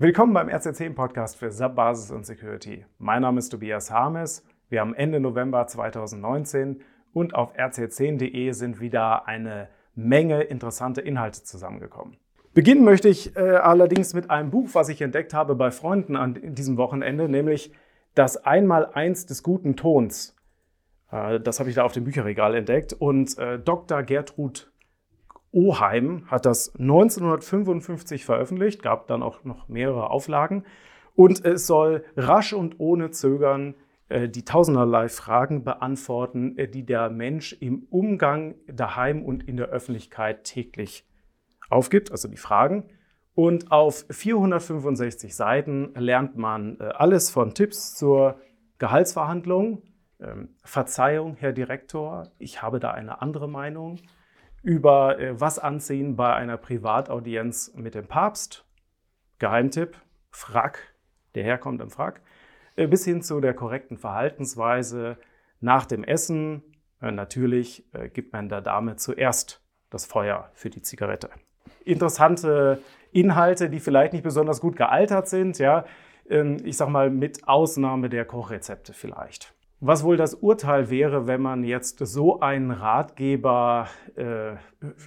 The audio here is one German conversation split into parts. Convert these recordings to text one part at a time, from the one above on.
Willkommen beim RC10 Podcast für SAP Basis und Security. Mein Name ist Tobias Harmes. Wir haben Ende November 2019 und auf rc10.de sind wieder eine Menge interessante Inhalte zusammengekommen. Beginnen möchte ich äh, allerdings mit einem Buch, was ich entdeckt habe bei Freunden an diesem Wochenende, nämlich Das Einmaleins des guten Tons. Äh, das habe ich da auf dem Bücherregal entdeckt. Und äh, Dr. Gertrud Oheim hat das 1955 veröffentlicht, gab dann auch noch mehrere Auflagen. Und es soll rasch und ohne Zögern äh, die tausenderlei Fragen beantworten, äh, die der Mensch im Umgang daheim und in der Öffentlichkeit täglich aufgibt, also die Fragen. Und auf 465 Seiten lernt man äh, alles von Tipps zur Gehaltsverhandlung, ähm, Verzeihung, Herr Direktor, ich habe da eine andere Meinung, über äh, was anziehen bei einer Privataudienz mit dem Papst, Geheimtipp, Frack, der herkommt im Frack, äh, bis hin zu der korrekten Verhaltensweise nach dem Essen. Äh, natürlich gibt man der Dame zuerst das Feuer für die Zigarette. Interessante Inhalte, die vielleicht nicht besonders gut gealtert sind, ja. Ähm, ich sag mal, mit Ausnahme der Kochrezepte vielleicht. Was wohl das Urteil wäre, wenn man jetzt so einen Ratgeber äh,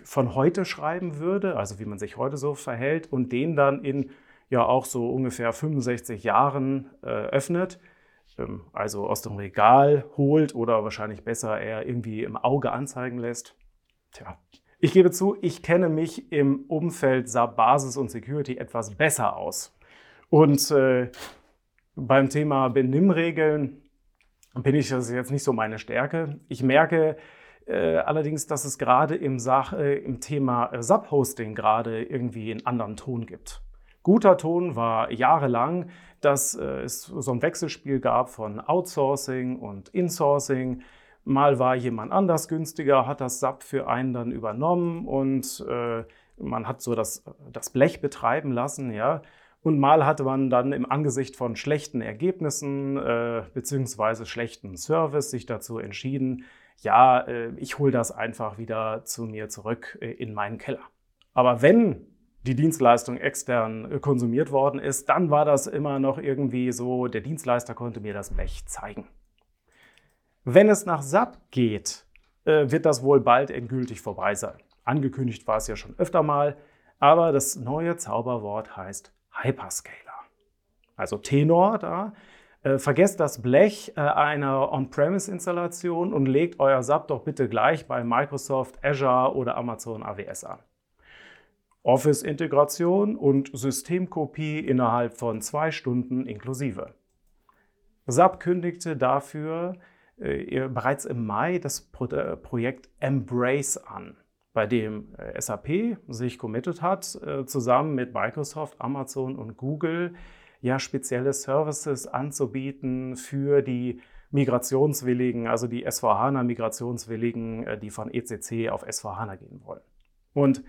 von heute schreiben würde, also wie man sich heute so verhält, und den dann in ja auch so ungefähr 65 Jahren äh, öffnet, ähm, also aus dem Regal holt oder wahrscheinlich besser eher irgendwie im Auge anzeigen lässt. Tja, ich gebe zu, ich kenne mich im Umfeld SAP Basis und Security etwas besser aus. Und äh, beim Thema Benimmregeln bin ich, das ist jetzt nicht so meine Stärke. Ich merke äh, allerdings, dass es gerade im, äh, im Thema äh, Sub-Hosting gerade irgendwie einen anderen Ton gibt. Guter Ton war jahrelang, dass äh, es so ein Wechselspiel gab von Outsourcing und Insourcing. Mal war jemand anders günstiger, hat das SAP für einen dann übernommen und äh, man hat so das, das Blech betreiben lassen, ja. Und mal hatte man dann im Angesicht von schlechten Ergebnissen äh, bzw. schlechten Service sich dazu entschieden, ja, äh, ich hole das einfach wieder zu mir zurück äh, in meinen Keller. Aber wenn die Dienstleistung extern äh, konsumiert worden ist, dann war das immer noch irgendwie so, der Dienstleister konnte mir das Blech zeigen. Wenn es nach SAP geht, äh, wird das wohl bald endgültig vorbei sein. Angekündigt war es ja schon öfter mal, aber das neue Zauberwort heißt Hyperscaler. Also Tenor da. Äh, vergesst das Blech äh, einer On-Premise-Installation und legt euer SAP doch bitte gleich bei Microsoft Azure oder Amazon AWS an. Office-Integration und Systemkopie innerhalb von zwei Stunden inklusive. SAP kündigte dafür äh, bereits im Mai das Pro äh, Projekt Embrace an bei dem äh, SAP sich committed hat, äh, zusammen mit Microsoft, Amazon und Google ja spezielle Services anzubieten für die Migrationswilligen, also die S4HANA-Migrationswilligen, äh, die von ECC auf S4HANA gehen wollen. Und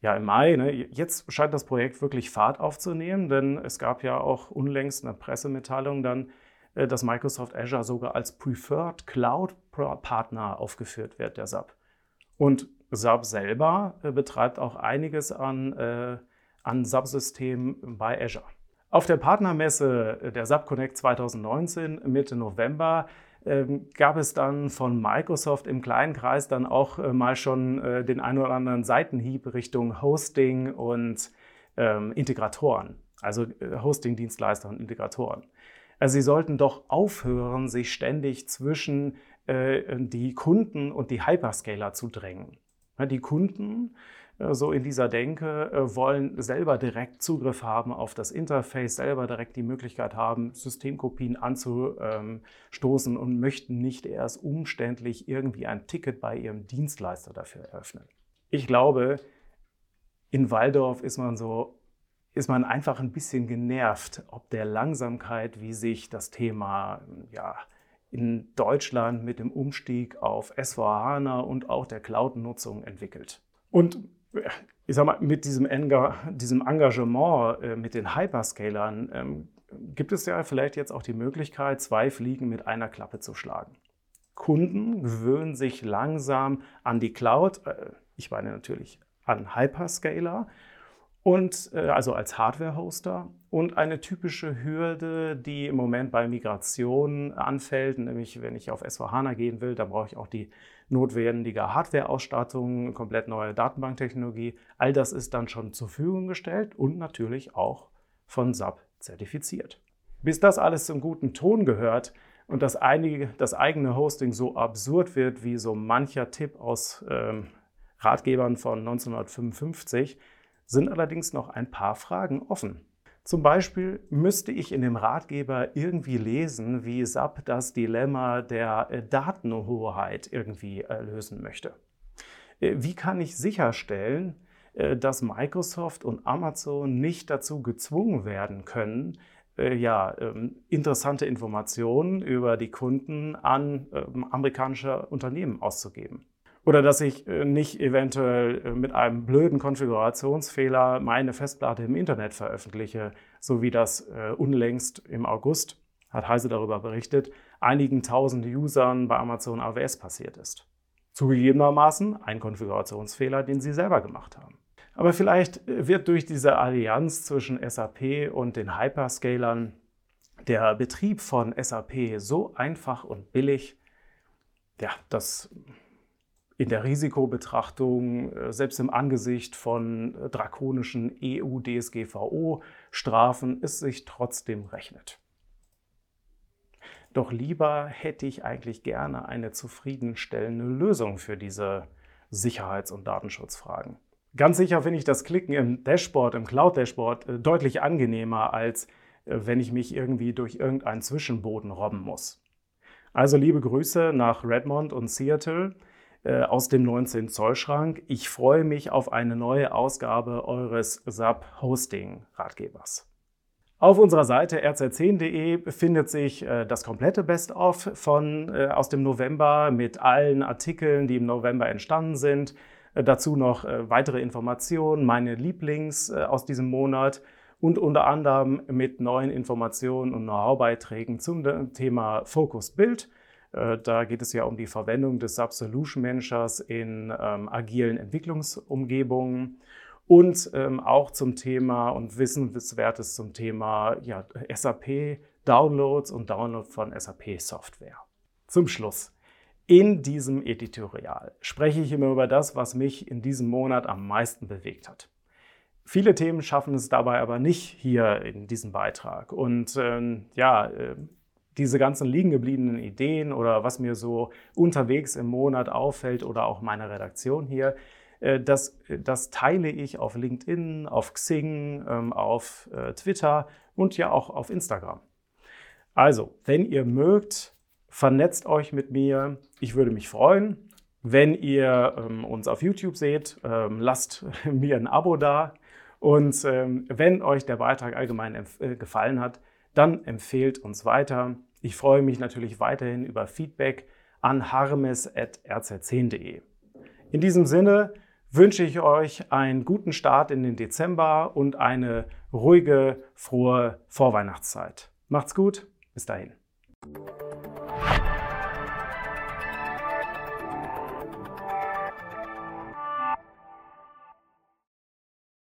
ja, im Mai, ne, jetzt scheint das Projekt wirklich Fahrt aufzunehmen, denn es gab ja auch unlängst eine Pressemitteilung dann, dass Microsoft Azure sogar als Preferred Cloud Partner aufgeführt wird, der SAP. Und SAP selber äh, betreibt auch einiges an, äh, an Subsystemen bei Azure. Auf der Partnermesse der SAP Connect 2019 Mitte November ähm, gab es dann von Microsoft im kleinen Kreis dann auch äh, mal schon äh, den ein oder anderen Seitenhieb Richtung Hosting und ähm, Integratoren, also äh, Hosting-Dienstleister und Integratoren. Also sie sollten doch aufhören, sich ständig zwischen äh, die Kunden und die Hyperscaler zu drängen. Die Kunden, äh, so in dieser Denke, äh, wollen selber direkt Zugriff haben auf das Interface, selber direkt die Möglichkeit haben, Systemkopien anzustoßen und möchten nicht erst umständlich irgendwie ein Ticket bei ihrem Dienstleister dafür eröffnen. Ich glaube, in Waldorf ist man so ist man einfach ein bisschen genervt, ob der Langsamkeit, wie sich das Thema ja, in Deutschland mit dem Umstieg auf S4HANA und auch der Cloud-Nutzung entwickelt. Und ich sag mal, mit diesem, Enga diesem Engagement äh, mit den Hyperscalern ähm, gibt es ja vielleicht jetzt auch die Möglichkeit, zwei Fliegen mit einer Klappe zu schlagen. Kunden gewöhnen sich langsam an die Cloud, äh, ich meine natürlich an Hyperscaler, und äh, also als Hardware-Hoster und eine typische Hürde, die im Moment bei Migration anfällt, nämlich wenn ich auf S4HANA gehen will, dann brauche ich auch die notwendige Hardware-Ausstattung, komplett neue Datenbanktechnologie. All das ist dann schon zur Verfügung gestellt und natürlich auch von SAP zertifiziert. Bis das alles zum guten Ton gehört und das, einige, das eigene Hosting so absurd wird wie so mancher Tipp aus ähm, Ratgebern von 1955, sind allerdings noch ein paar Fragen offen. Zum Beispiel müsste ich in dem Ratgeber irgendwie lesen, wie SAP das Dilemma der äh, Datenhoheit irgendwie äh, lösen möchte. Äh, wie kann ich sicherstellen, dass Microsoft und Amazon nicht dazu gezwungen werden können, ja, ähm, interessante Informationen über die Kunden an ähm, amerikanische Unternehmen auszugeben? Oder dass ich äh, nicht eventuell äh, mit einem blöden Konfigurationsfehler meine Festplatte im Internet veröffentliche, so wie das äh, unlängst im August, hat Heise darüber berichtet, einigen tausend Usern bei Amazon AWS passiert ist. Zugegebenermaßen ein Konfigurationsfehler, den sie selber gemacht haben. Aber vielleicht wird durch diese Allianz zwischen SAP und den Hyperscalern der Betrieb von SAP so einfach und billig, ja, dass in der Risikobetrachtung, äh, selbst im Angesicht von äh, drakonischen EU-DSGVO-Strafen, es sich trotzdem rechnet. Doch lieber hätte ich eigentlich gerne eine zufriedenstellende Lösung für diese Sicherheits- und Datenschutzfragen. Ganz sicher finde ich das Klicken im Dashboard, im Cloud-Dashboard, äh, deutlich angenehmer, als wenn ich mich irgendwie durch irgendeinen Zwischenboden robben muss. Also liebe Grüße nach Redmond und Seattle. Äh, aus dem 19 Zoll Schrank. Ich freue mich auf eine neue Ausgabe eures SAP Hosting Ratgebers. Auf unserer Seite rz10.de befindet sich äh, das komplette Best-of von äh, aus dem November mit allen Artikeln, die im November entstanden sind. Dazu noch weitere Informationen, meine Lieblings aus diesem Monat und unter anderem mit neuen Informationen und Know-how-Beiträgen zum Thema Focused Build äh, da geht es ja um die Verwendung des Sub-Solution Managers in ähm, agilen Entwicklungsumgebungen und ähm, auch zum Thema und Wissenswertes zum Thema ja, SAP Downloads und Download von SAP Software. Zum Schluss. In diesem Editorial spreche ich immer über das, was mich in diesem Monat am meisten bewegt hat. Viele Themen schaffen es dabei aber nicht hier in diesem Beitrag. Und ähm, ja, äh, diese ganzen liegen gebliebenen Ideen oder was mir so unterwegs im Monat auffällt oder auch meine Redaktion hier, äh, das, das teile ich auf LinkedIn, auf Xing, ähm, auf äh, Twitter und ja auch auf Instagram. Also, wenn ihr mögt, vernetzt euch mit mir. Ich würde mich freuen. Wenn ihr ähm, uns auf YouTube seht, ähm, lasst mir ein Abo da. Und wenn euch der Beitrag allgemein äh, gefallen hat, dann empfehlt uns weiter. Ich freue mich natürlich weiterhin über Feedback an harmes.rz10.de. In diesem Sinne wünsche ich euch einen guten Start in den Dezember und eine ruhige, frohe Vorweihnachtszeit. Macht's gut, bis dahin.